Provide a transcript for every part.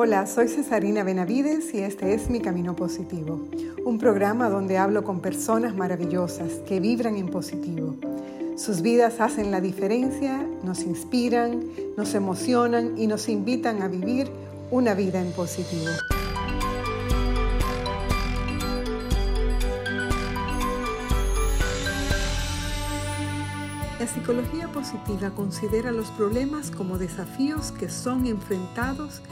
Hola, soy Cesarina Benavides y este es Mi Camino Positivo, un programa donde hablo con personas maravillosas que vibran en positivo. Sus vidas hacen la diferencia, nos inspiran, nos emocionan y nos invitan a vivir una vida en positivo. Psicología positiva considera los problemas como desafíos que son enfrentados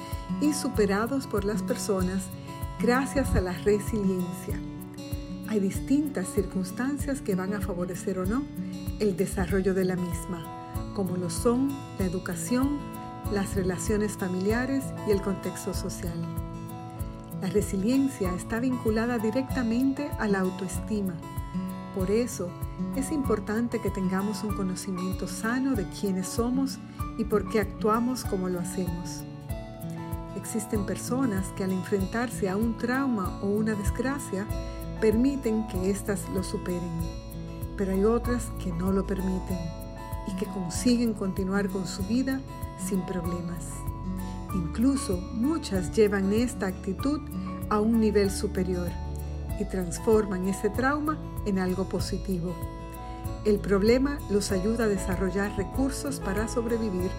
y superados por las personas gracias a la resiliencia. Hay distintas circunstancias que van a favorecer o no el desarrollo de la misma, como lo son la educación, las relaciones familiares y el contexto social. La resiliencia está vinculada directamente a la autoestima. Por eso es importante que tengamos un conocimiento sano de quiénes somos y por qué actuamos como lo hacemos. Existen personas que al enfrentarse a un trauma o una desgracia permiten que éstas lo superen, pero hay otras que no lo permiten y que consiguen continuar con su vida sin problemas. Incluso muchas llevan esta actitud a un nivel superior y transforman ese trauma en algo positivo. El problema los ayuda a desarrollar recursos para sobrevivir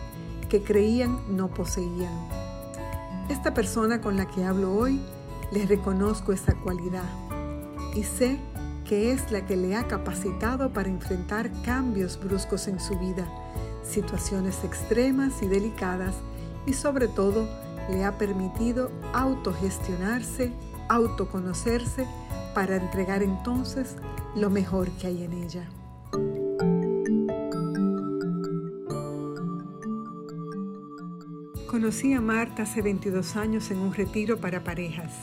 que creían no poseían. Esta persona con la que hablo hoy, le reconozco esa cualidad y sé que es la que le ha capacitado para enfrentar cambios bruscos en su vida, situaciones extremas y delicadas y sobre todo le ha permitido autogestionarse, autoconocerse para entregar entonces lo mejor que hay en ella. Conocí a Marta hace 22 años en un retiro para parejas.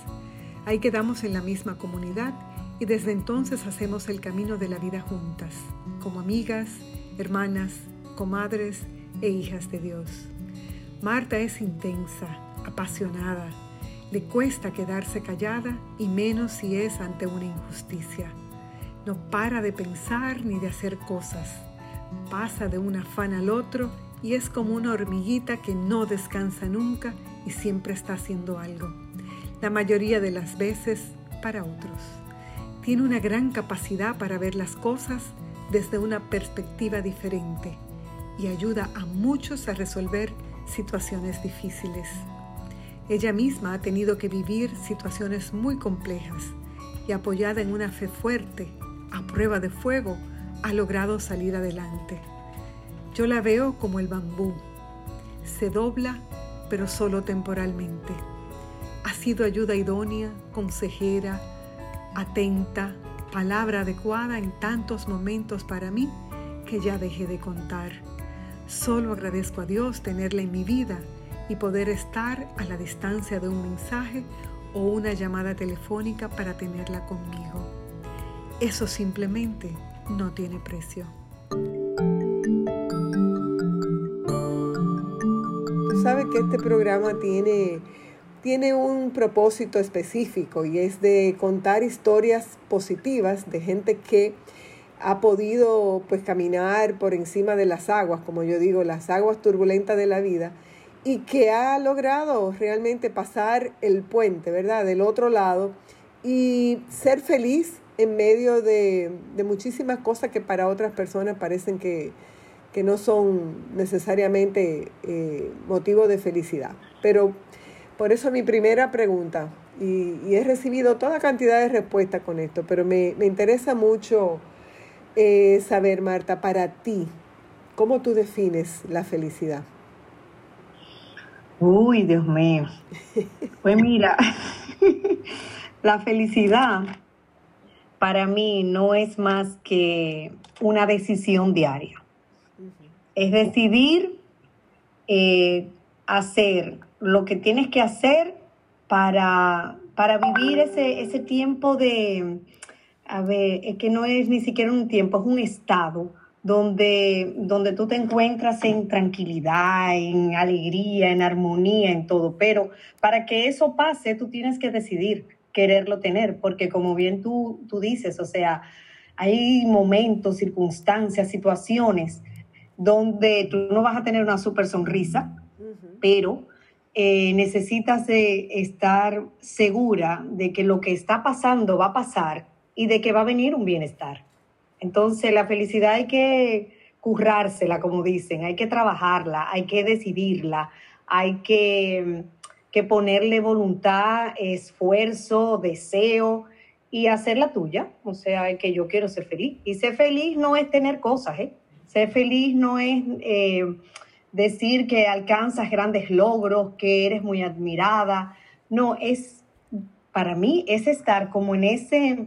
Ahí quedamos en la misma comunidad y desde entonces hacemos el camino de la vida juntas, como amigas, hermanas, comadres e hijas de Dios. Marta es intensa, apasionada, le cuesta quedarse callada y menos si es ante una injusticia. No para de pensar ni de hacer cosas, pasa de un afán al otro y es como una hormiguita que no descansa nunca y siempre está haciendo algo. La mayoría de las veces para otros. Tiene una gran capacidad para ver las cosas desde una perspectiva diferente y ayuda a muchos a resolver situaciones difíciles. Ella misma ha tenido que vivir situaciones muy complejas y apoyada en una fe fuerte, a prueba de fuego, ha logrado salir adelante. Yo la veo como el bambú. Se dobla, pero solo temporalmente. Ha sido ayuda idónea, consejera, atenta, palabra adecuada en tantos momentos para mí que ya dejé de contar. Solo agradezco a Dios tenerla en mi vida y poder estar a la distancia de un mensaje o una llamada telefónica para tenerla conmigo. Eso simplemente no tiene precio. sabe que este programa tiene, tiene un propósito específico y es de contar historias positivas de gente que ha podido pues caminar por encima de las aguas, como yo digo, las aguas turbulentas de la vida y que ha logrado realmente pasar el puente, ¿verdad? Del otro lado y ser feliz en medio de, de muchísimas cosas que para otras personas parecen que, que no son necesariamente eh, motivo de felicidad. Pero por eso mi primera pregunta, y, he recibido toda cantidad de respuestas con esto, pero me, interesa mucho eh, saber, Marta, para ti, ¿cómo tú defines la felicidad? Uy, Dios mío. Pues mira, la felicidad para mí no es más que una decisión diaria. Es decidir eh, hacer lo que tienes que hacer para, para vivir ese, ese tiempo de, a ver, es que no es ni siquiera un tiempo, es un estado donde, donde tú te encuentras en tranquilidad, en alegría, en armonía, en todo. Pero para que eso pase, tú tienes que decidir quererlo tener, porque como bien tú, tú dices, o sea, hay momentos, circunstancias, situaciones donde tú no vas a tener una super sonrisa, pero eh, necesitas estar segura de que lo que está pasando va a pasar y de que va a venir un bienestar. Entonces la felicidad hay que currársela, como dicen, hay que trabajarla, hay que decidirla, hay que, que ponerle voluntad, esfuerzo, deseo y hacerla tuya. O sea, que yo quiero ser feliz. Y ser feliz no es tener cosas, ¿eh? Ser feliz no es eh, decir que alcanzas grandes logros, que eres muy admirada. No, es, para mí, es estar como en ese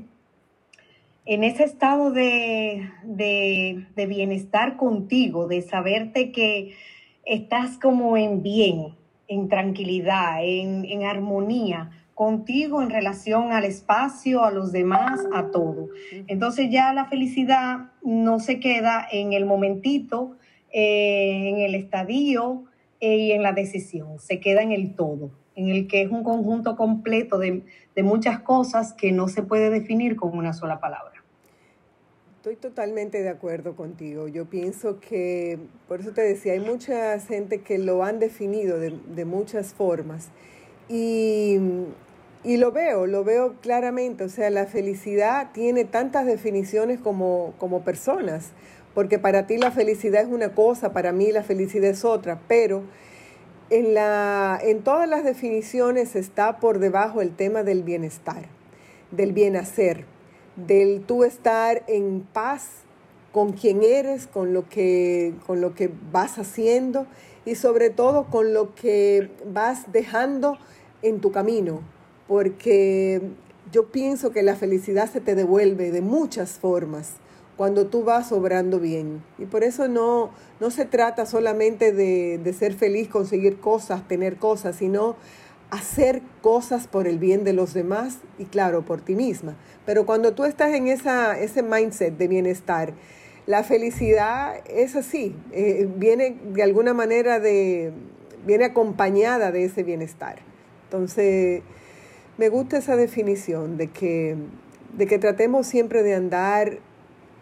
en ese estado de, bienestar contigo, de saberte que estás como en bien, en tranquilidad, en, armonía contigo en relación al espacio, a los demás, a todo. Entonces ya la felicidad no se queda en el momentito, eh, en el estadio eh, y en la decisión, se queda en el todo, en el que es un conjunto completo de, de muchas cosas que no se puede definir con una sola palabra. Estoy totalmente de acuerdo contigo. Yo pienso que, por eso te decía, hay mucha gente que lo han definido de, muchas formas. Y, y, lo veo, lo veo claramente. O sea, la felicidad tiene tantas definiciones como, como personas. Porque para ti la felicidad es una cosa, para mí la felicidad es otra. Pero en, la, en todas las definiciones está por debajo el tema del bienestar, del bienhacer del tú estar en paz con quien eres, con lo que, con lo que vas haciendo y sobre todo con lo que vas dejando en tu camino, porque yo pienso que la felicidad se te devuelve de muchas formas cuando tú vas obrando bien. Y por eso no, no se trata solamente de, de ser feliz, conseguir cosas, tener cosas, sino hacer cosas por el bien de los demás y claro, por ti misma. Pero cuando tú estás en esa, ese mindset de bienestar, la felicidad es así, eh, viene de alguna manera de, viene acompañada de ese bienestar. Entonces, me gusta esa definición de que, de que tratemos siempre de andar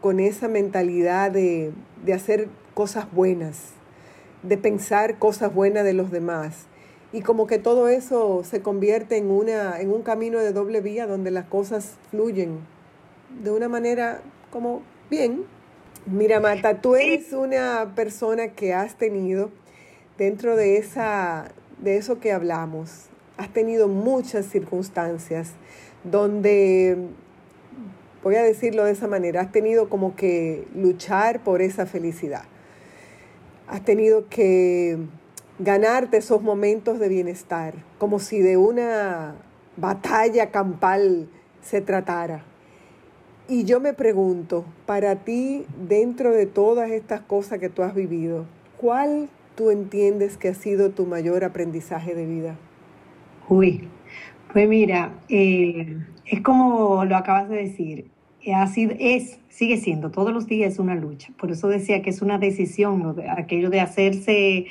con esa mentalidad de, de hacer cosas buenas, de pensar cosas buenas de los demás y como que todo eso se convierte en, una, en un camino de doble vía donde las cosas fluyen de una manera como bien. Mira, Marta, tú eres una persona que has tenido dentro de, esa, de eso que hablamos, has tenido muchas circunstancias donde, voy a decirlo de esa manera, has tenido como que luchar por esa felicidad. Has tenido que ganarte esos momentos de bienestar, como si de una batalla campal se tratara. Y yo me pregunto, para ti, dentro de todas estas cosas que tú has vivido, ¿cuál tú entiendes que ha sido tu mayor aprendizaje de vida? Uy, pues mira, eh, es como lo acabas de decir, así es, sigue siendo, todos los días una lucha. Por eso decía que es una decisión, aquello de hacerse eh,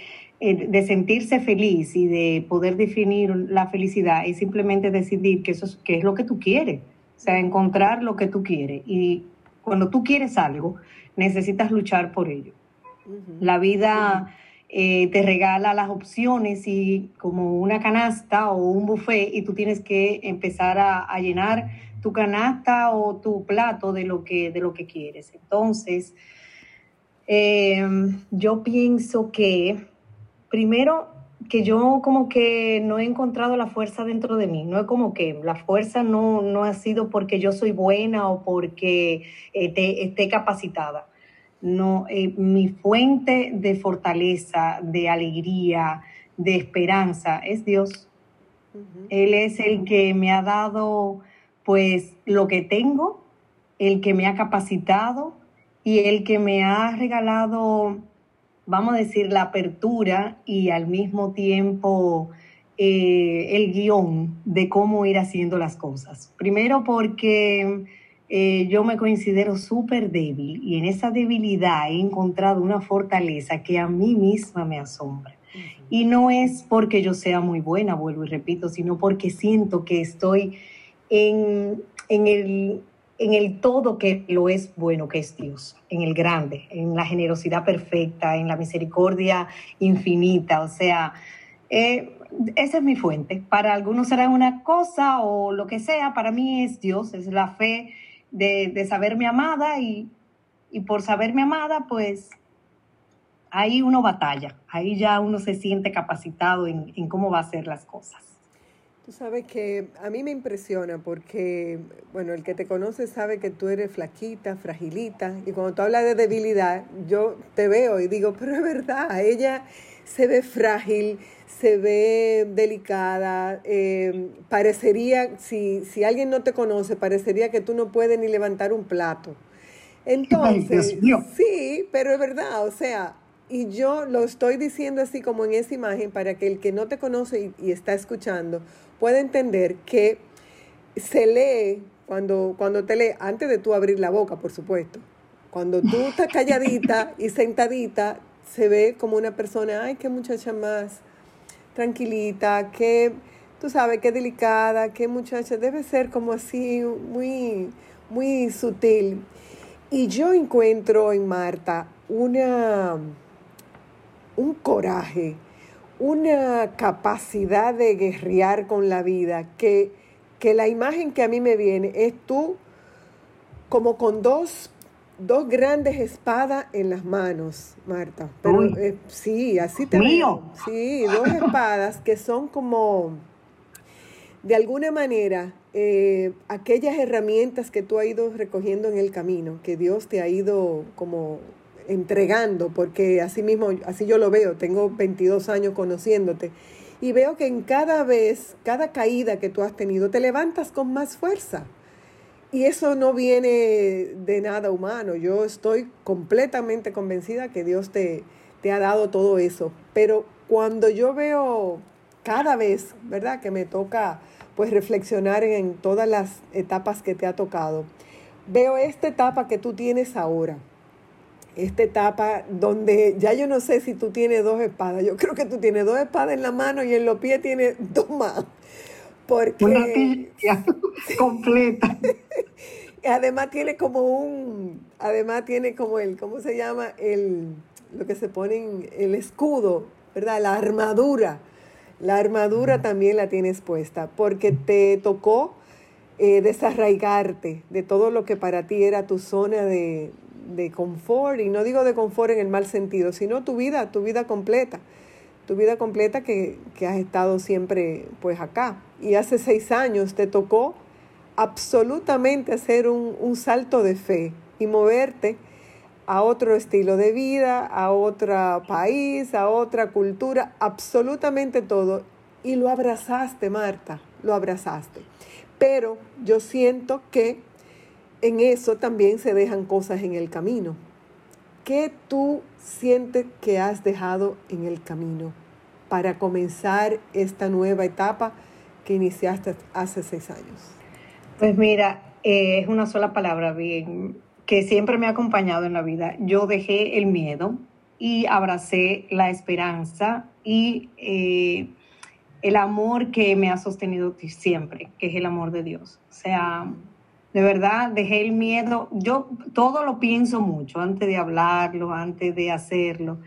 de sentirse feliz y de poder definir la felicidad es simplemente decidir que eso es, que es lo que tú quieres, o sea, encontrar lo que tú quieres. Y cuando tú quieres algo, necesitas luchar por ello. La vida eh, te regala las opciones y como una canasta o un buffet y tú tienes que empezar a, llenar tu canasta o tu plato de lo que, de lo que quieres. Entonces, eh, yo pienso que primero que yo como que no he encontrado la fuerza dentro de mí, no es como que la fuerza no, no ha sido porque yo soy buena o porque esté capacitada. No, eh, mi fuente de fortaleza, de alegría, de esperanza es Dios. Él es el que me ha dado pues lo que tengo, el que me ha capacitado y el que me ha regalado vamos a decir, la apertura y al mismo tiempo eh, el guion de cómo ir haciendo las cosas. Primero porque eh, yo me considero súper débil y en esa debilidad he encontrado una fortaleza que a mí misma me asombra. Y no es porque yo sea muy buena, vuelvo y repito, sino porque siento que estoy en, en el en el todo que lo es bueno, que es Dios, en el grande, en la generosidad perfecta, en la misericordia infinita. O sea, eh, esa es mi fuente. Para algunos será una cosa o lo que sea, para mí es Dios, es la fe de, de saberme amada y, y por saberme amada, pues ahí uno batalla, ahí ya uno se siente capacitado en, en cómo va a hacer las cosas. Tú sabes que a mí me impresiona porque, bueno, el que te conoce sabe que tú eres flaquita, fragilita, y cuando tú hablas de debilidad, yo te veo y digo, pero es verdad, ella se ve frágil, se ve delicada, eh, parecería, si, si alguien no te conoce, parecería que tú no puedes ni levantar un plato. Entonces, sí, pero es verdad, o sea, y yo lo estoy diciendo así como en esa imagen para que el que no te conoce y, y está escuchando, puede entender que se lee cuando, cuando te lee, antes de tú abrir la boca, por supuesto. Cuando tú estás calladita y sentadita, se ve como una persona, ay, qué muchacha más tranquilita, qué, tú sabes, qué delicada, qué muchacha, debe ser como así, muy, muy sutil. Y yo encuentro en Marta una, un coraje, una capacidad de guerrear con la vida, que, que la imagen que a mí me viene es tú como con dos, dos grandes espadas en las manos, Marta. Pero eh, sí, así te Mío. Sí, dos espadas que son como, de alguna manera, eh, aquellas herramientas que tú has ido recogiendo en el camino, que Dios te ha ido como entregando, porque así mismo, así yo lo veo, tengo 22 años conociéndote, y veo que en cada vez, cada caída que tú has tenido, te levantas con más fuerza. Y eso no viene de nada humano. Yo estoy completamente convencida que Dios te, te ha dado todo eso. Pero cuando yo veo cada vez, ¿verdad? Que me toca pues reflexionar en todas las etapas que te ha tocado, veo esta etapa que tú tienes ahora esta etapa donde ya yo no sé si tú tienes dos espadas, yo creo que tú tienes dos espadas en la mano y en los pies tienes dos más. Porque una completa. además tiene como un, además tiene como el, ¿cómo se llama? El, lo que se pone en el escudo, ¿verdad? La armadura. La armadura también la tienes puesta porque te tocó eh, desarraigarte de todo lo que para ti era tu zona de, de confort, y no digo de confort en el mal sentido, sino tu vida, tu vida completa, tu vida completa que, has estado siempre pues acá. Y hace seis años te tocó absolutamente hacer un, un salto de fe y moverte a otro estilo de vida, a otro país, a otra cultura, absolutamente todo. Y lo abrazaste, Marta, lo abrazaste. Pero yo siento que en eso también se dejan cosas en el camino. ¿Qué tú sientes que has dejado en el camino para comenzar esta nueva etapa que iniciaste hace seis años? Pues mira, eh, es una sola palabra bien que siempre me ha acompañado en la vida. Yo dejé el miedo y abracé la esperanza y eh, el amor que me ha sostenido siempre, que es el amor de Dios. O sea, de verdad, dejé el miedo. Yo todo lo pienso mucho antes de hablarlo, antes de hacerlo.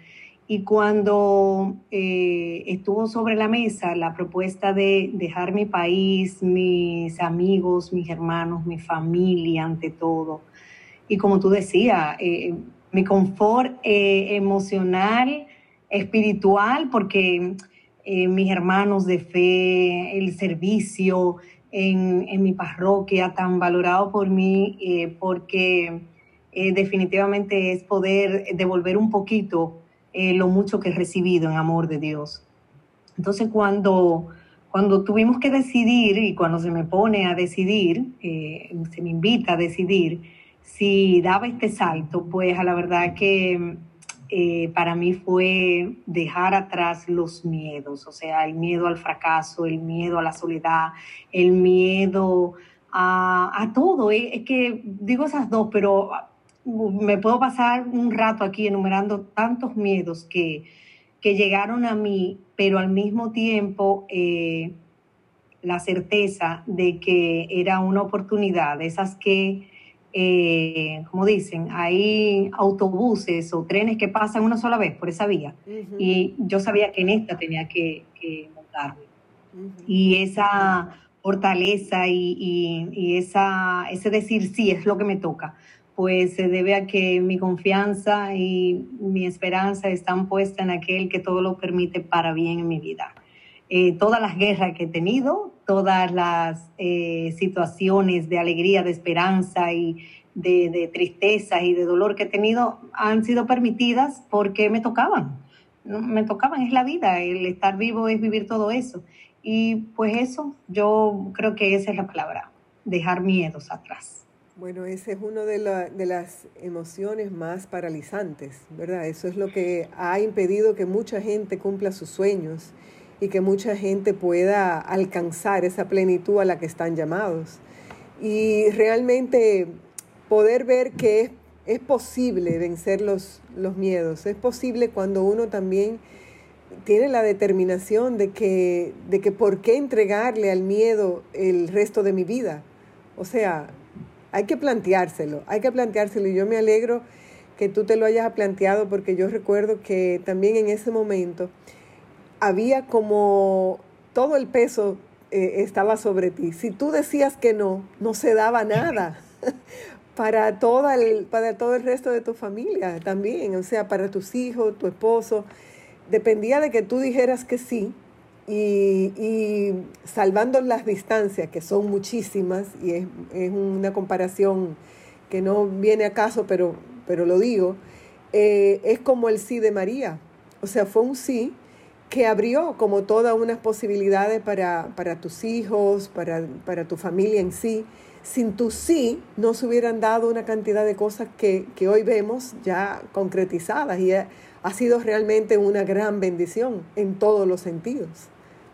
Y cuando eh, estuvo sobre la mesa la propuesta de dejar mi país, mis amigos, mis hermanos, mi familia ante todo, y como tú decías, eh, mi confort eh, emocional, espiritual, porque mis hermanos de fe, el servicio, en, mi parroquia, tan valorado por mí, eh, porque eh, definitivamente es poder devolver un poquito eh, lo mucho que he recibido en amor de Dios. Entonces, cuando, cuando tuvimos que decidir y cuando se me pone a decidir, se me invita a decidir si daba este salto, pues a la verdad que eh, para mí fue dejar atrás los miedos, o sea, el miedo al fracaso, el miedo a la soledad, el miedo a, todo. Eh, es que digo esas dos, pero uh, me puedo pasar un rato aquí enumerando tantos miedos que, que llegaron a mí, pero al mismo tiempo eh, la certeza de que era una oportunidad, esas que eh, como dicen, hay autobuses o trenes que pasan una sola vez por esa vía. Y yo sabía que en esta tenía que, ayudarme. Y esa fortaleza y, esa, ese decir sí es lo que me toca, pues se debe a que mi confianza y mi esperanza están puestas en aquel que todo lo permite para bien en mi vida. Eh, todas las guerras que he tenido, todas las eh, situaciones de alegría, de esperanza y de, tristeza y de dolor que he tenido han sido permitidas porque me tocaban. Me tocaban, es la vida, el estar vivo es vivir todo eso. Y pues eso, yo creo que esa es la palabra, dejar miedos atrás. Bueno, esa es una de, las emociones más paralizantes, ¿verdad? Eso es lo que ha impedido que mucha gente cumpla sus sueños y que mucha gente pueda alcanzar esa plenitud a la que están llamados. Y realmente poder ver que es, es posible vencer los, los miedos, es posible cuando uno también tiene la determinación de que, de que por qué entregarle al miedo el resto de mi vida. O sea, hay que planteárselo, hay que planteárselo y yo me alegro que tú te lo hayas planteado porque yo recuerdo que también en ese momento había como todo el peso eh, estaba sobre ti. Si tú decías que no, no se daba nada para, toda el, para todo el resto de tu familia también, o sea, para tus hijos, tu esposo. Dependía de que tú dijeras que sí y, y salvando las distancias, que son muchísimas, y es, es, una comparación que no viene a caso, pero, pero lo digo, eh, es como el sí de María. O sea, fue un sí que abrió como todas unas posibilidades para, para tus hijos, para, para, tu familia en sí. Sin tu sí no se hubieran dado una cantidad de cosas que, que hoy vemos ya concretizadas y ha, ha, sido realmente una gran bendición en todos los sentidos.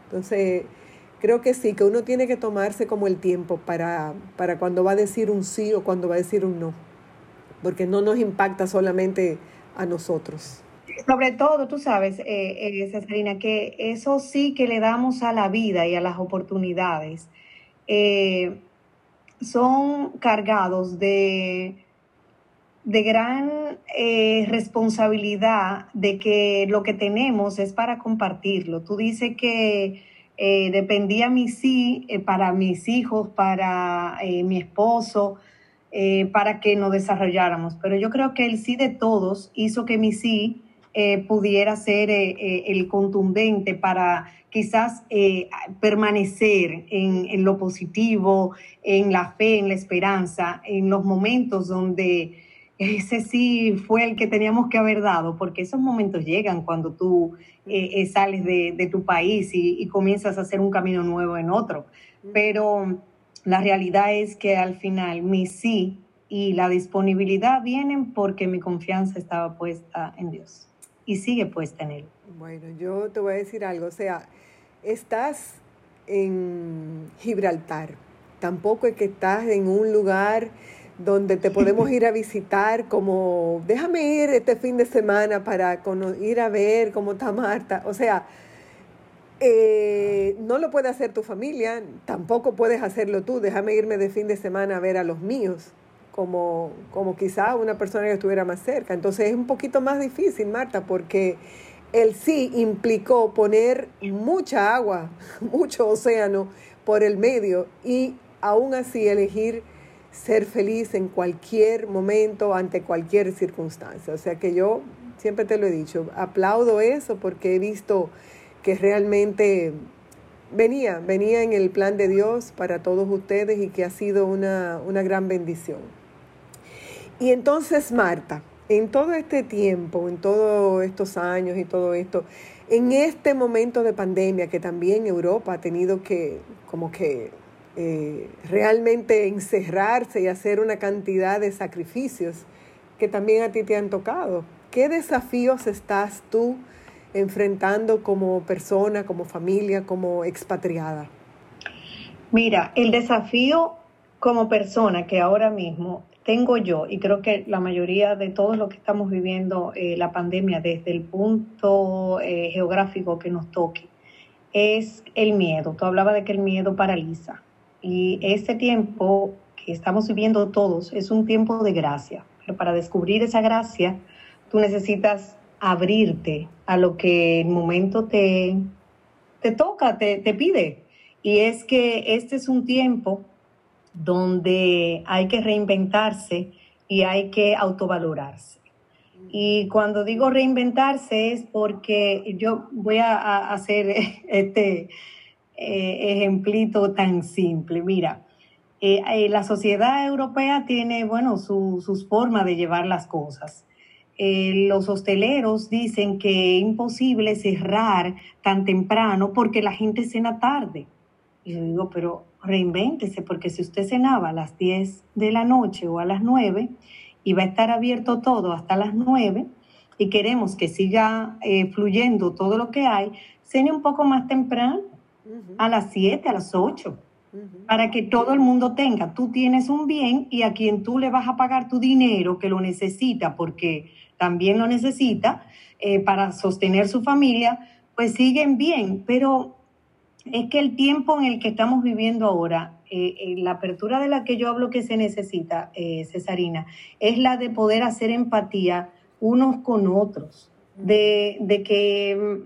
Entonces, creo que sí, que uno tiene que tomarse como el tiempo para, para cuando va a decir un sí o cuando va a decir un no, porque no nos impacta solamente a nosotros. Sobre todo, tú sabes, eh, eh, Cesarina, que eso sí que le damos a la vida y a las oportunidades, eh, son cargados de, de gran eh, responsabilidad de que lo que tenemos es para compartirlo. Tú dices que dependía mi sí para mis hijos, para mi esposo, para que nos desarrolláramos, pero yo creo que el sí de todos hizo que mi sí eh, pudiera ser eh, eh, el contundente para quizás permanecer en, en, lo positivo, en la fe, en la esperanza, en los momentos donde ese sí fue el que teníamos que haber dado, porque esos momentos llegan cuando tú sales de, de, tu país y, y comienzas a hacer un camino nuevo en otro. Pero la realidad es que al final mi sí y la disponibilidad vienen porque mi confianza estaba puesta en Dios y sigue puesta en él. Bueno, yo te voy a decir algo, o sea, estás en Gibraltar, tampoco es que estás en un lugar donde te podemos ir a visitar como, déjame ir este fin de semana para ir a ver cómo está Marta, o sea, eh, no lo puede hacer tu familia, tampoco puedes hacerlo tú, déjame irme de fin de semana a ver a los míos como, como quizá una persona que estuviera más cerca. Entonces es un poquito más difícil, Marta, porque el sí implicó poner mucha agua, mucho océano por el medio y aún así elegir ser feliz en cualquier momento, ante cualquier circunstancia. O sea que yo siempre te lo he dicho, aplaudo eso porque he visto que realmente venía, venía en el plan de Dios para todos ustedes y que ha sido una, una gran bendición. Y entonces, Marta, en todo este tiempo, en todos estos años y todo esto, en este momento de pandemia que también Europa ha tenido que como que eh, realmente encerrarse y hacer una cantidad de sacrificios que también a ti te han tocado. ¿Qué desafíos estás tú enfrentando como persona, como familia, como expatriada? Mira, el desafío como persona que ahora mismo tengo yo, y creo que la mayoría de todos los que estamos viviendo eh, la pandemia desde el punto eh, geográfico que nos toque, es el miedo. Tú hablabas de que el miedo paraliza. Y este tiempo que estamos viviendo todos es un tiempo de gracia. Pero para descubrir esa gracia, tú necesitas abrirte a lo que el momento te te toca, te, te pide. Y es que este es un tiempo donde hay que reinventarse y hay que autovalorarse. Y cuando digo reinventarse es porque yo voy a, hacer este eh, ejemplito tan simple. Mira, eh, eh, la sociedad europea tiene, bueno, sus formas de llevar las cosas. los hosteleros dicen que es imposible cerrar tan temprano porque la gente cena tarde. Y yo digo, pero reinvéntese, porque si usted cenaba a las 10 de la noche o a las 9 y va a estar abierto todo hasta las 9 y queremos que siga eh, fluyendo todo lo que hay, cene un poco más temprano, a las 7, a las 8, para que todo el mundo tenga. Tú tienes un bien y a quien tú le vas a pagar tu dinero, que lo necesita, porque también lo necesita, eh, para sostener su familia, pues siguen bien, pero es que el tiempo en el que estamos viviendo ahora, eh, eh, la apertura de la que yo hablo que se necesita, eh, Cesarina, es la de poder hacer empatía unos con otros, de, de que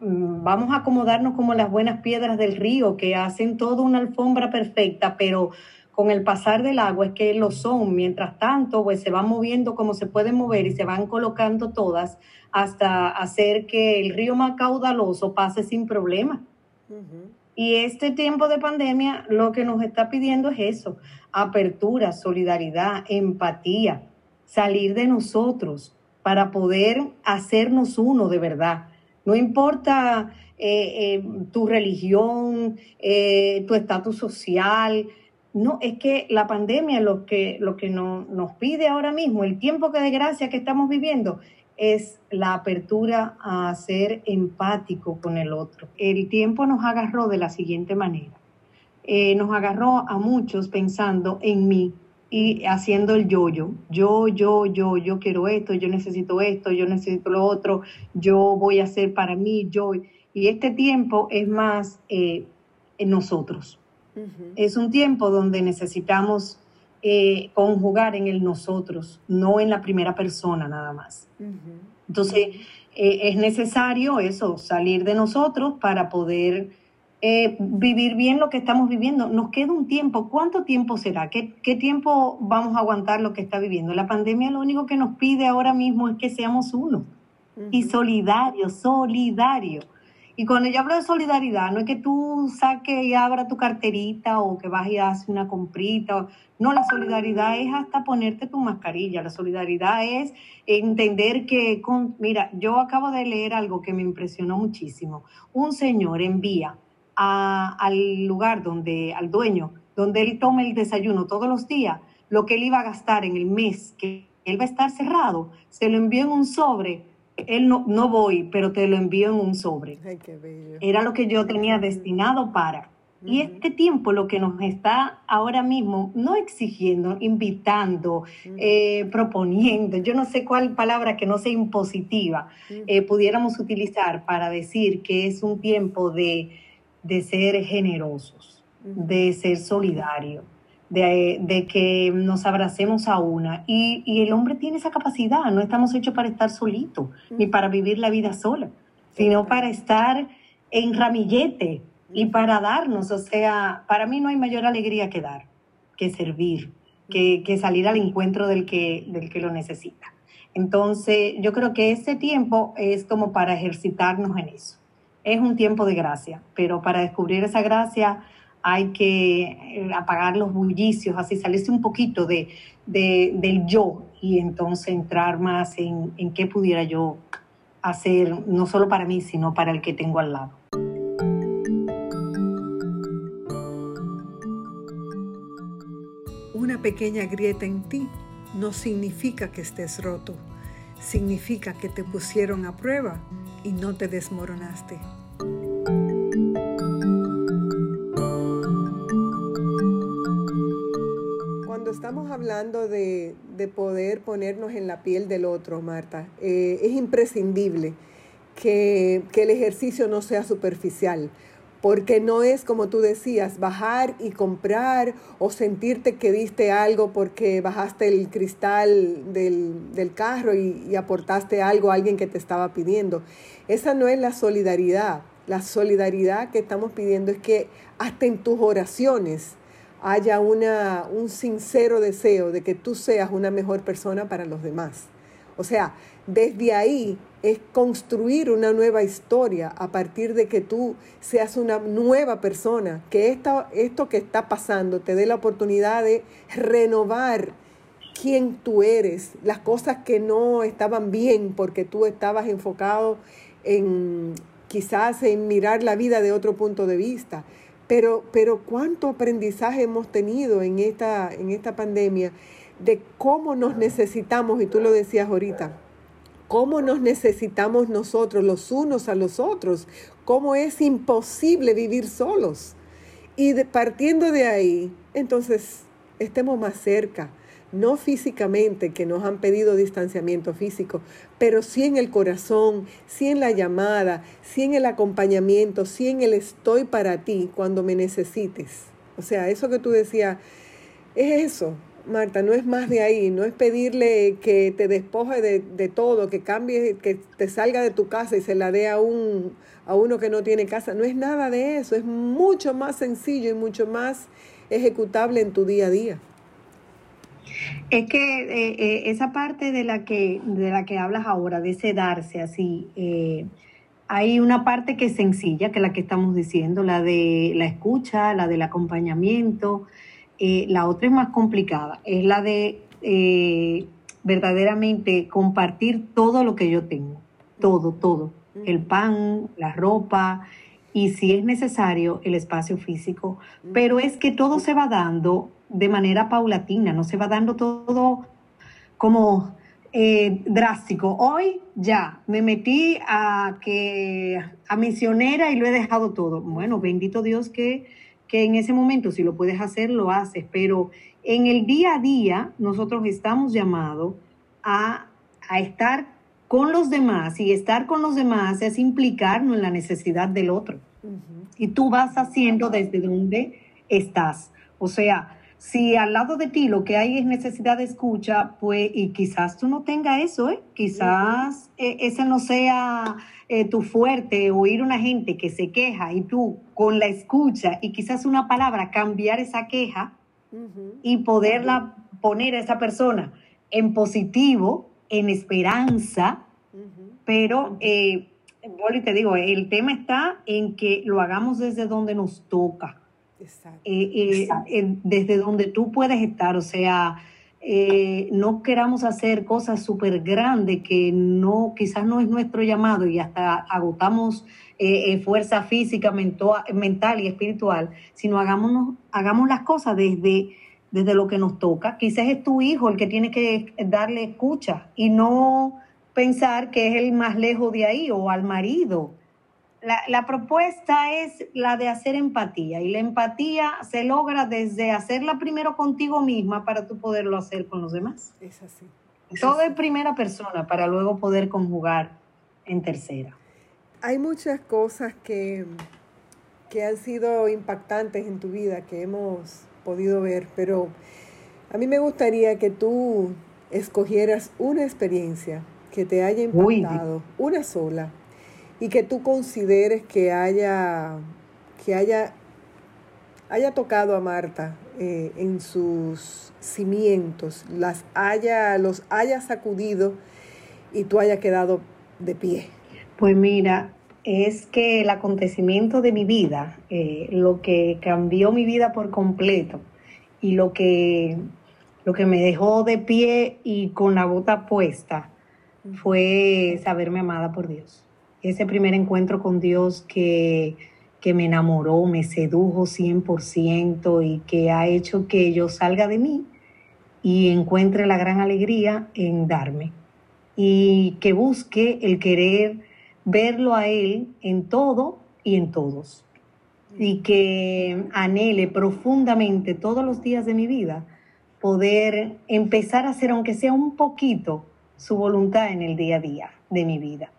mm, vamos a acomodarnos como las buenas piedras del río, que hacen toda una alfombra perfecta, pero con el pasar del agua es que lo son. Mientras tanto, pues se van moviendo como se pueden mover y se van colocando todas hasta hacer que el río más caudaloso pase sin problema. Y este tiempo de pandemia lo que nos está pidiendo es eso, apertura, solidaridad, empatía, salir de nosotros para poder hacernos uno de verdad. No importa eh, eh, tu religión, eh, tu estatus social, no, es que la pandemia lo que, lo que nos pide ahora mismo, el tiempo que de gracia que estamos viviendo, es la apertura a ser empático con el otro. El tiempo nos agarró de la siguiente manera. Eh, nos agarró a muchos pensando en mí y haciendo el yo-yo. Yo, yo, yo, yo quiero esto, yo necesito esto, yo necesito lo otro, yo voy a hacer para mí, yo. Y este tiempo es más eh, en nosotros. Es un tiempo donde necesitamos eh, conjugar en el nosotros, no en la primera persona nada más. Entonces, eh, es necesario eso, salir de nosotros para poder eh, vivir bien lo que estamos viviendo. Nos queda un tiempo. ¿Cuánto tiempo será? ¿Qué, ¿Qué tiempo vamos a aguantar lo que está viviendo? La pandemia lo único que nos pide ahora mismo es que seamos uno y solidarios, solidarios. Y cuando yo hablo de solidaridad, no es que tú saques y abra tu carterita o que vas y haces una comprita. No, la solidaridad es hasta ponerte tu mascarilla. La solidaridad es entender que, con, mira, yo acabo de leer algo que me impresionó muchísimo. Un señor envía al lugar donde, al dueño, donde él toma el desayuno todos los días, lo que él iba a gastar en el mes que él va a estar cerrado, se lo envió en un sobre él no, no voy, pero te lo envío en un sobre. Era lo que yo tenía destinado para. Y este tiempo lo que nos está ahora mismo, no exigiendo, invitando, eh, proponiendo, yo no sé cuál palabra que no sea impositiva, eh, pudiéramos utilizar para decir que es un tiempo de, de ser generosos, de ser solidarios de, que nos abracemos a una. Y, el hombre tiene esa capacidad, no estamos hechos para estar solitos, ni para vivir la vida sola, sino para estar en ramillete y para darnos. O sea, para mí no hay mayor alegría que dar, que servir, que, que salir al encuentro del que, del que lo necesita. Entonces, yo creo que ese tiempo es como para ejercitarnos en eso. Es un tiempo de gracia, pero para descubrir esa gracia hay que eh, apagar los bullicios, así salirse un poquito de, del yo y entonces entrar más en, en qué pudiera yo hacer, no solo para mí, sino para el que tengo al lado. Una pequeña grieta en ti no significa que estés roto, significa que te pusieron a prueba y no te desmoronaste. Estamos hablando de, poder ponernos en la piel del otro, Marta, eh, es imprescindible que, el ejercicio no sea superficial, porque no es como tú decías, bajar y comprar o sentirte que diste algo porque bajaste el cristal del, carro y, y, aportaste algo a alguien que te estaba pidiendo. Esa no es la solidaridad. la solidaridad que estamos pidiendo es que hasta en tus oraciones haya una, un sincero deseo de que tú seas una mejor persona para los demás. O sea, desde ahí es construir una nueva historia a partir de que tú seas una nueva persona, que esto, esto que está pasando te dé la oportunidad de renovar quién tú eres, las cosas que no estaban bien porque tú estabas enfocado en quizás en mirar la vida de otro punto de vista. Pero, pero cuánto aprendizaje hemos tenido en esta, en esta pandemia de cómo nos necesitamos, y tú lo decías ahorita, cómo nos necesitamos nosotros los unos a los otros, cómo es imposible vivir solos. Y partiendo de ahí, entonces estemos más cerca, no físicamente, que nos han pedido distanciamiento físico, pero sí en el corazón, sí en la llamada, sí en el acompañamiento, sí en el estoy para ti cuando me necesites. O sea, eso que tú decías, es eso, Marta, no es más de ahí, no es pedirle que te despoje de, todo, que cambie, que te salga de tu casa y se la dé a, un, a uno que no tiene casa. No es nada de eso, es mucho más sencillo y mucho más ejecutable en tu día a día. Es que eh, eh, esa parte de la que, de la que hablas ahora, de ese darse así, eh, hay una parte que es sencilla, que es la que estamos diciendo, la de la escucha, la del acompañamiento, la otra es más complicada, es la de verdaderamente compartir todo lo que yo tengo, todo, todo, el pan, la ropa y si es necesario el espacio físico, pero es que todo se va dando de manera paulatina, no se va dando todo como eh, drástico. Hoy ya me metí a que a misionera y lo he dejado todo. Bueno, bendito Dios que que en ese momento si lo puedes hacer, lo haces, pero en el día a día nosotros estamos llamados a, estar con los demás y estar con los demás es implicarnos en la necesidad del otro. Y tú vas haciendo desde donde estás. O sea, si al lado de ti lo que hay es necesidad de escucha, pues, y quizás tú no tengas eso, ¿eh? Quizás eh, ese no sea eh, tu fuerte, oír una gente que se queja y tú con la escucha y quizás una palabra cambiar esa queja y poderla poner a esa persona en positivo, en esperanza, pero, eh, y te digo, el tema está en que lo hagamos desde donde nos toca. Eh, eh, desde donde tú puedes estar, o sea, eh, no queramos hacer cosas súper grandes que no, quizás no es nuestro llamado y hasta agotamos eh, eh, fuerza física, mental y espiritual, sino hagamos las cosas desde, desde lo que nos toca. Quizás es tu hijo el que tiene que darle escucha y no pensar que es el más lejos de ahí o al marido la, propuesta es la de hacer empatía y la empatía se logra desde hacerla primero contigo misma para tú poderlo hacer con los demás. Es así. Todo en primera persona para luego poder conjugar en tercera. Hay muchas cosas que, que han sido impactantes en tu vida que hemos podido ver, pero a mí me gustaría que tú escogieras una experiencia que te haya impactado, una sola, y que tú consideres que haya, que haya, haya tocado a Marta eh, en sus cimientos, las haya, los haya sacudido y tú haya quedado de pie. Pues mira, es que el acontecimiento de mi vida, eh, lo que cambió mi vida por completo y lo que, lo que me dejó de pie y con la bota puesta fue saberme amada por Dios ese primer encuentro con Dios que, que me enamoró, me sedujo 100% y que ha hecho que yo salga de mí y encuentre la gran alegría en darme y que busque el querer verlo a Él en todo y en todos y que anhele profundamente todos los días de mi vida poder empezar a hacer, aunque sea un poquito, su voluntad en el día a día de mi vida.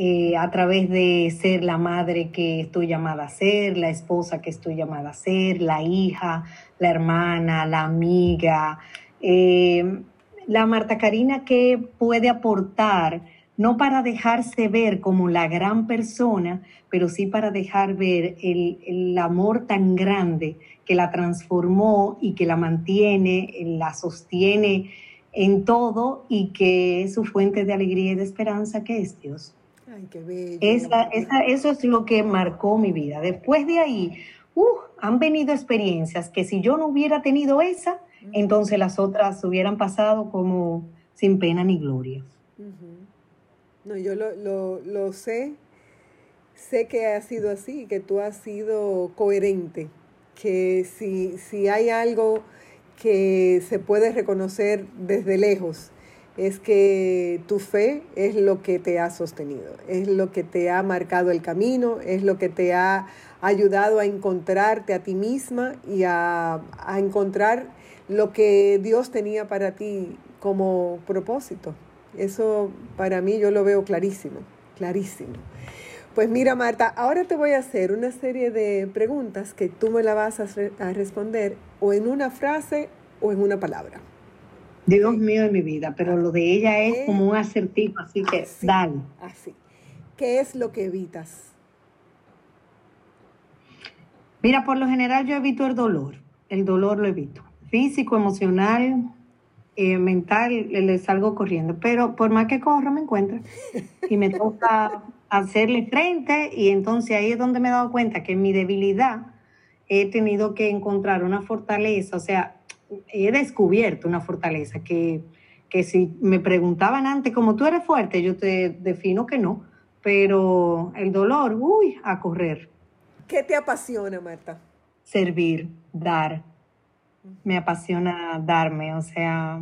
Eh, a través de ser la madre que estoy llamada a ser, la esposa que estoy llamada a ser, la hija, la hermana, la amiga, eh, la Marta Karina que puede aportar no para dejarse ver como la gran persona, pero sí para dejar ver el, el amor tan grande que la transformó y que la mantiene, la sostiene en todo y que es su fuente de alegría y de esperanza, que es Dios. Ay, qué bello. eso es lo que marcó mi vida. Después de ahí, uh, han venido experiencias que si yo no hubiera tenido esa, entonces las otras hubieran pasado como sin pena ni gloria. No, yo lo, lo, lo, sé, sé que ha sido así, que tú has sido coherente, que si, si hay algo que se puede reconocer desde lejos, es que tu fe es lo que te ha sostenido, es lo que te ha marcado el camino, es lo que te ha ayudado a encontrarte a ti misma y a, a encontrar lo que Dios tenía para ti como propósito. Eso para mí yo lo veo clarísimo, clarísimo. Pues mira Marta, ahora te voy a hacer una serie de preguntas que tú me la vas a, a responder o en una frase o en una palabra. Dios mío de mi vida, pero lo de ella es como un acertijo, así que dale. Así. ¿Qué es lo que evitas? Mira, por lo general yo evito el dolor. El dolor lo evito. Físico, emocional, eh, mental, le salgo corriendo. Pero por más que corro, me encuentro. Y me toca hacerle frente. Y entonces ahí es donde me he dado cuenta que en mi debilidad he tenido que encontrar una fortaleza. O sea, he descubierto una fortaleza que, que si me preguntaban antes, como tú eres fuerte, yo te defino que no, pero el dolor, uy, a correr. ¿Qué te apasiona, Marta? Servir, dar. Me apasiona darme, o sea,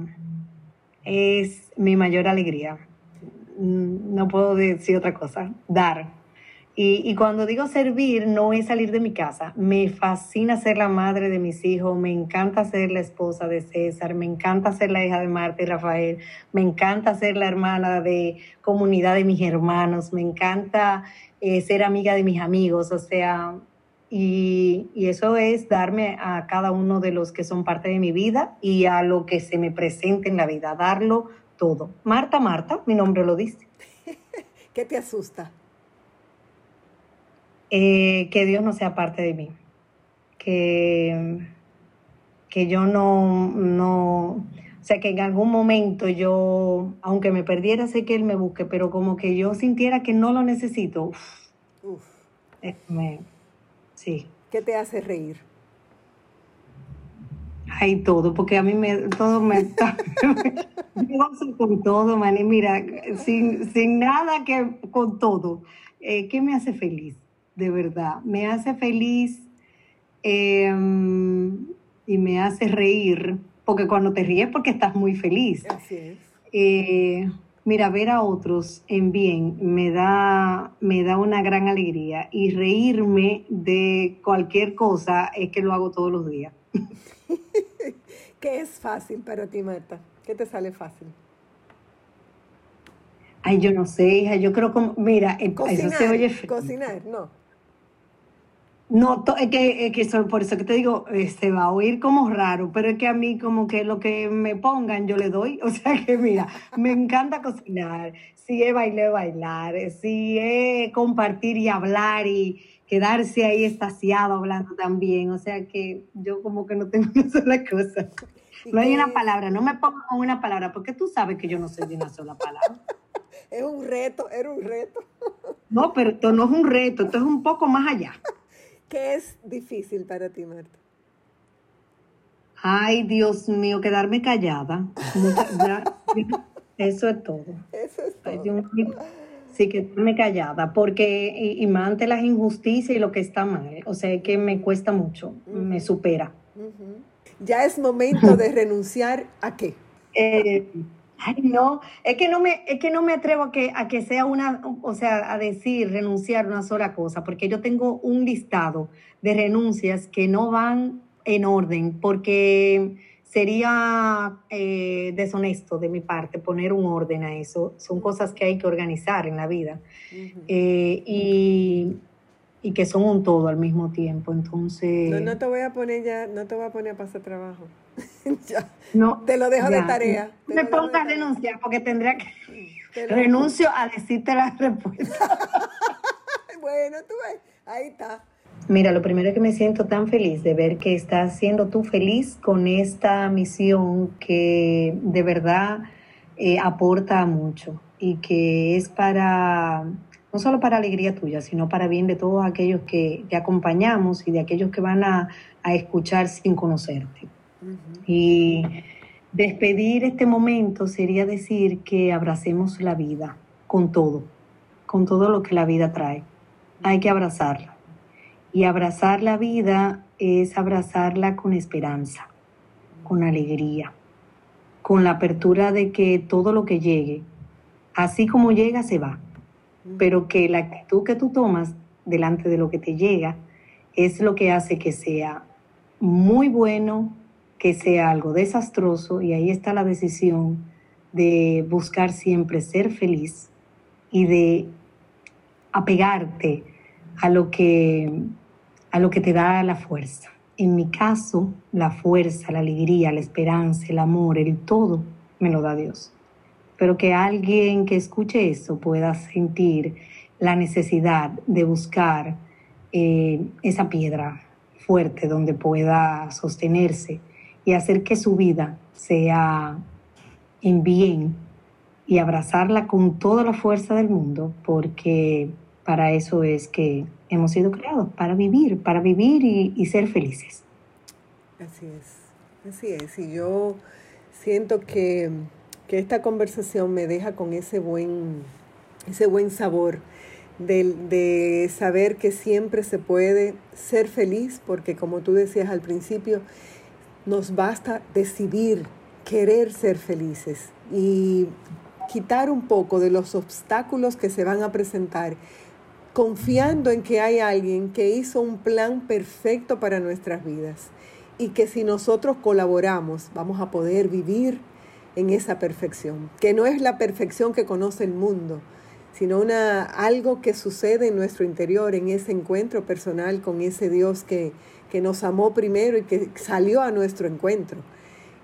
es mi mayor alegría. No puedo decir otra cosa, dar. Y, cuando digo servir, no es salir de mi casa. Me fascina ser la madre de mis hijos, me encanta ser la esposa de César, me encanta ser la hija de Marta y Rafael, me encanta ser la hermana de comunidad de mis hermanos, me encanta eh, ser amiga de mis amigos, o sea, y, y, eso es darme a cada uno de los que son parte de mi vida y a lo que se me presente en la vida, darlo todo. Marta, Marta, mi nombre lo dice. ¿Qué te asusta? Eh, que Dios no sea parte de mí, que, que yo no, no, o sea, que en algún momento yo, aunque me perdiera, sé que Él me busque, pero como que yo sintiera que no lo necesito, uf, sí. ¿Qué te hace reír? Ay, todo, porque a mí me, todo me está, yo con todo, man, mira, sin, sin nada que, con todo, eh, ¿qué me hace feliz? De verdad. Me hace feliz em, y me hace reír, porque cuando te ríes porque estás muy feliz. Así es. Eh, mira, ver a otros en bien me da, me da una gran alegría y reírme de cualquier cosa es que lo hago todos los días. ¿Qué es fácil para ti, Marta? ¿Qué te sale fácil? Ay, yo no sé, hija, yo creo como, mira, cocinar, eso se oye Cocinar, no. No, es que, que por eso que te digo, se este, va a oír como raro, pero es que a mí como que lo que me pongan yo le doy. O sea que mira, me encanta cocinar, si es bailar, bailar, si es compartir y hablar y quedarse ahí estaciado hablando también. O sea que yo como que no tengo una sola cosa. No hay una palabra, no me pongo con una palabra, porque tú sabes que yo no soy de una sola palabra. Es un reto, era un reto. No, pero esto no es un reto, esto es un poco más allá. ¿Qué es difícil para ti, Marta? Ay, Dios mío, quedarme callada. eso es todo. Eso es todo. sí, quedarme callada, porque y, más ante las injusticias y lo que está mal. O sea, que me cuesta mucho, me supera. Ya es momento de renunciar a qué. Eh, Ay, no, es que no me, es que no me atrevo a que, a que sea una, o sea, a decir renunciar una sola cosa, porque yo tengo un listado de renuncias que no van en orden, porque sería eh, deshonesto de mi parte poner un orden a eso. Son cosas que hay que organizar en la vida. Eh, y, y que son un todo al mismo tiempo. Entonces. No, no te voy a poner ya, no te voy a poner a pasar trabajo. ya. No. Te lo dejo de tarea. me pongo a renunciar porque tendría que. Renuncio a decirte la respuesta. bueno, tú ves, ahí está. Mira, lo primero es que me siento tan feliz de ver que estás siendo tú feliz con esta misión que de verdad eh, aporta mucho y que es para, no solo para alegría tuya, sino para bien de todos aquellos que te acompañamos y de aquellos que van a, escuchar sin conocerte. Y despedir este momento sería decir que abracemos la vida con todo, con todo lo que la vida trae. Hay que abrazarla. Y abrazar la vida es abrazarla con esperanza, con alegría, con la apertura de que todo lo que llegue, así como llega, se va. Pero que la actitud que tú tomas delante de lo que te llega es lo que hace que sea muy bueno, que sea algo desastroso, y ahí está la decisión de buscar siempre ser feliz y de apegarte a lo que, a lo que te da la fuerza. En mi caso, la fuerza, la alegría, la esperanza, el amor, el todo, me lo da Dios. Pero que alguien que escuche eso pueda sentir la necesidad de buscar eh, esa piedra fuerte donde pueda sostenerse y hacer que su vida sea en bien y abrazarla con toda la fuerza del mundo, porque para eso es que hemos sido creados, para vivir, para vivir y, ser felices. Así es, así es. Y yo siento que, esta conversación me deja con ese buen, ese buen sabor de, de, saber que siempre se puede ser feliz, porque como tú decías al principio, nos basta decidir querer ser felices y quitar un poco de los obstáculos que se van a presentar confiando en que hay alguien que hizo un plan perfecto para nuestras vidas y que si nosotros colaboramos vamos a poder vivir en esa perfección, que no es la perfección que conoce el mundo, sino una, algo que sucede en nuestro interior, en ese encuentro personal con ese Dios que, que nos amó primero y que salió a nuestro encuentro.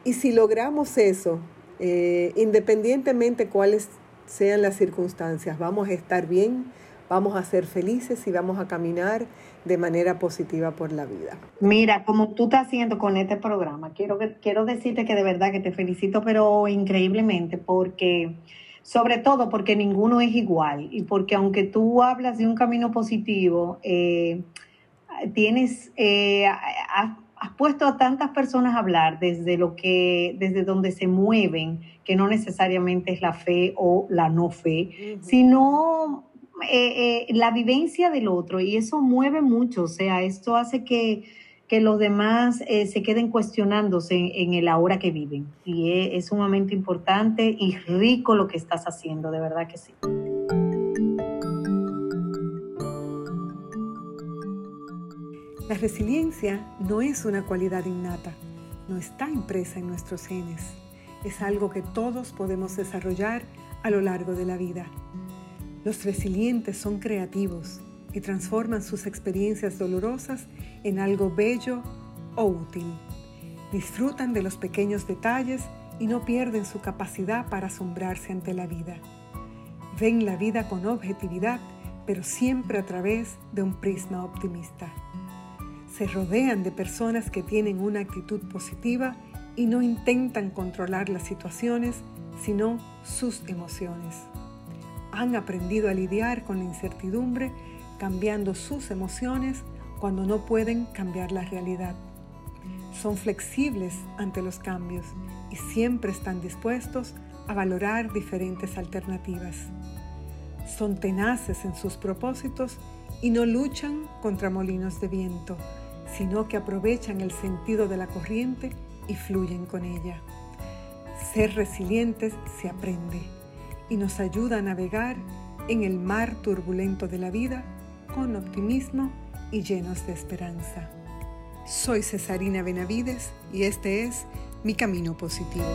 Y si logramos eso, eh, independientemente cuáles sean las circunstancias, vamos a estar bien, vamos a ser felices y vamos a caminar de manera positiva por la vida. Mira, como tú estás haciendo con este programa, quiero, quiero decirte que de verdad que te felicito, pero increíblemente, porque sobre todo porque ninguno es igual y porque aunque tú hablas de un camino positivo, eh, tienes, eh, has, puesto a tantas personas a hablar desde lo que, desde donde se mueven, que no necesariamente es la fe o la no fe, sino eh, eh, la vivencia del otro y eso mueve mucho, o sea, esto hace que, que los demás eh, se queden cuestionándose en, el ahora que viven y es, sumamente importante y rico lo que estás haciendo, de verdad que sí. La resiliencia no es una cualidad innata, no está impresa en nuestros genes, es algo que todos podemos desarrollar a lo largo de la vida. Los resilientes son creativos y transforman sus experiencias dolorosas en algo bello o útil. Disfrutan de los pequeños detalles y no pierden su capacidad para asombrarse ante la vida. Ven la vida con objetividad, pero siempre a través de un prisma optimista. Se rodean de personas que tienen una actitud positiva y no intentan controlar las situaciones, sino sus emociones han aprendido a lidiar con la incertidumbre cambiando sus emociones cuando no pueden cambiar la realidad. Son flexibles ante los cambios y siempre están dispuestos a valorar diferentes alternativas. Son tenaces en sus propósitos y no luchan contra molinos de viento, sino que aprovechan el sentido de la corriente y fluyen con ella. Ser resilientes se aprende y nos ayuda a navegar en el mar turbulento de la vida con optimismo y llenos de esperanza. Soy Cesarina Benavides y este es Mi Camino Positivo.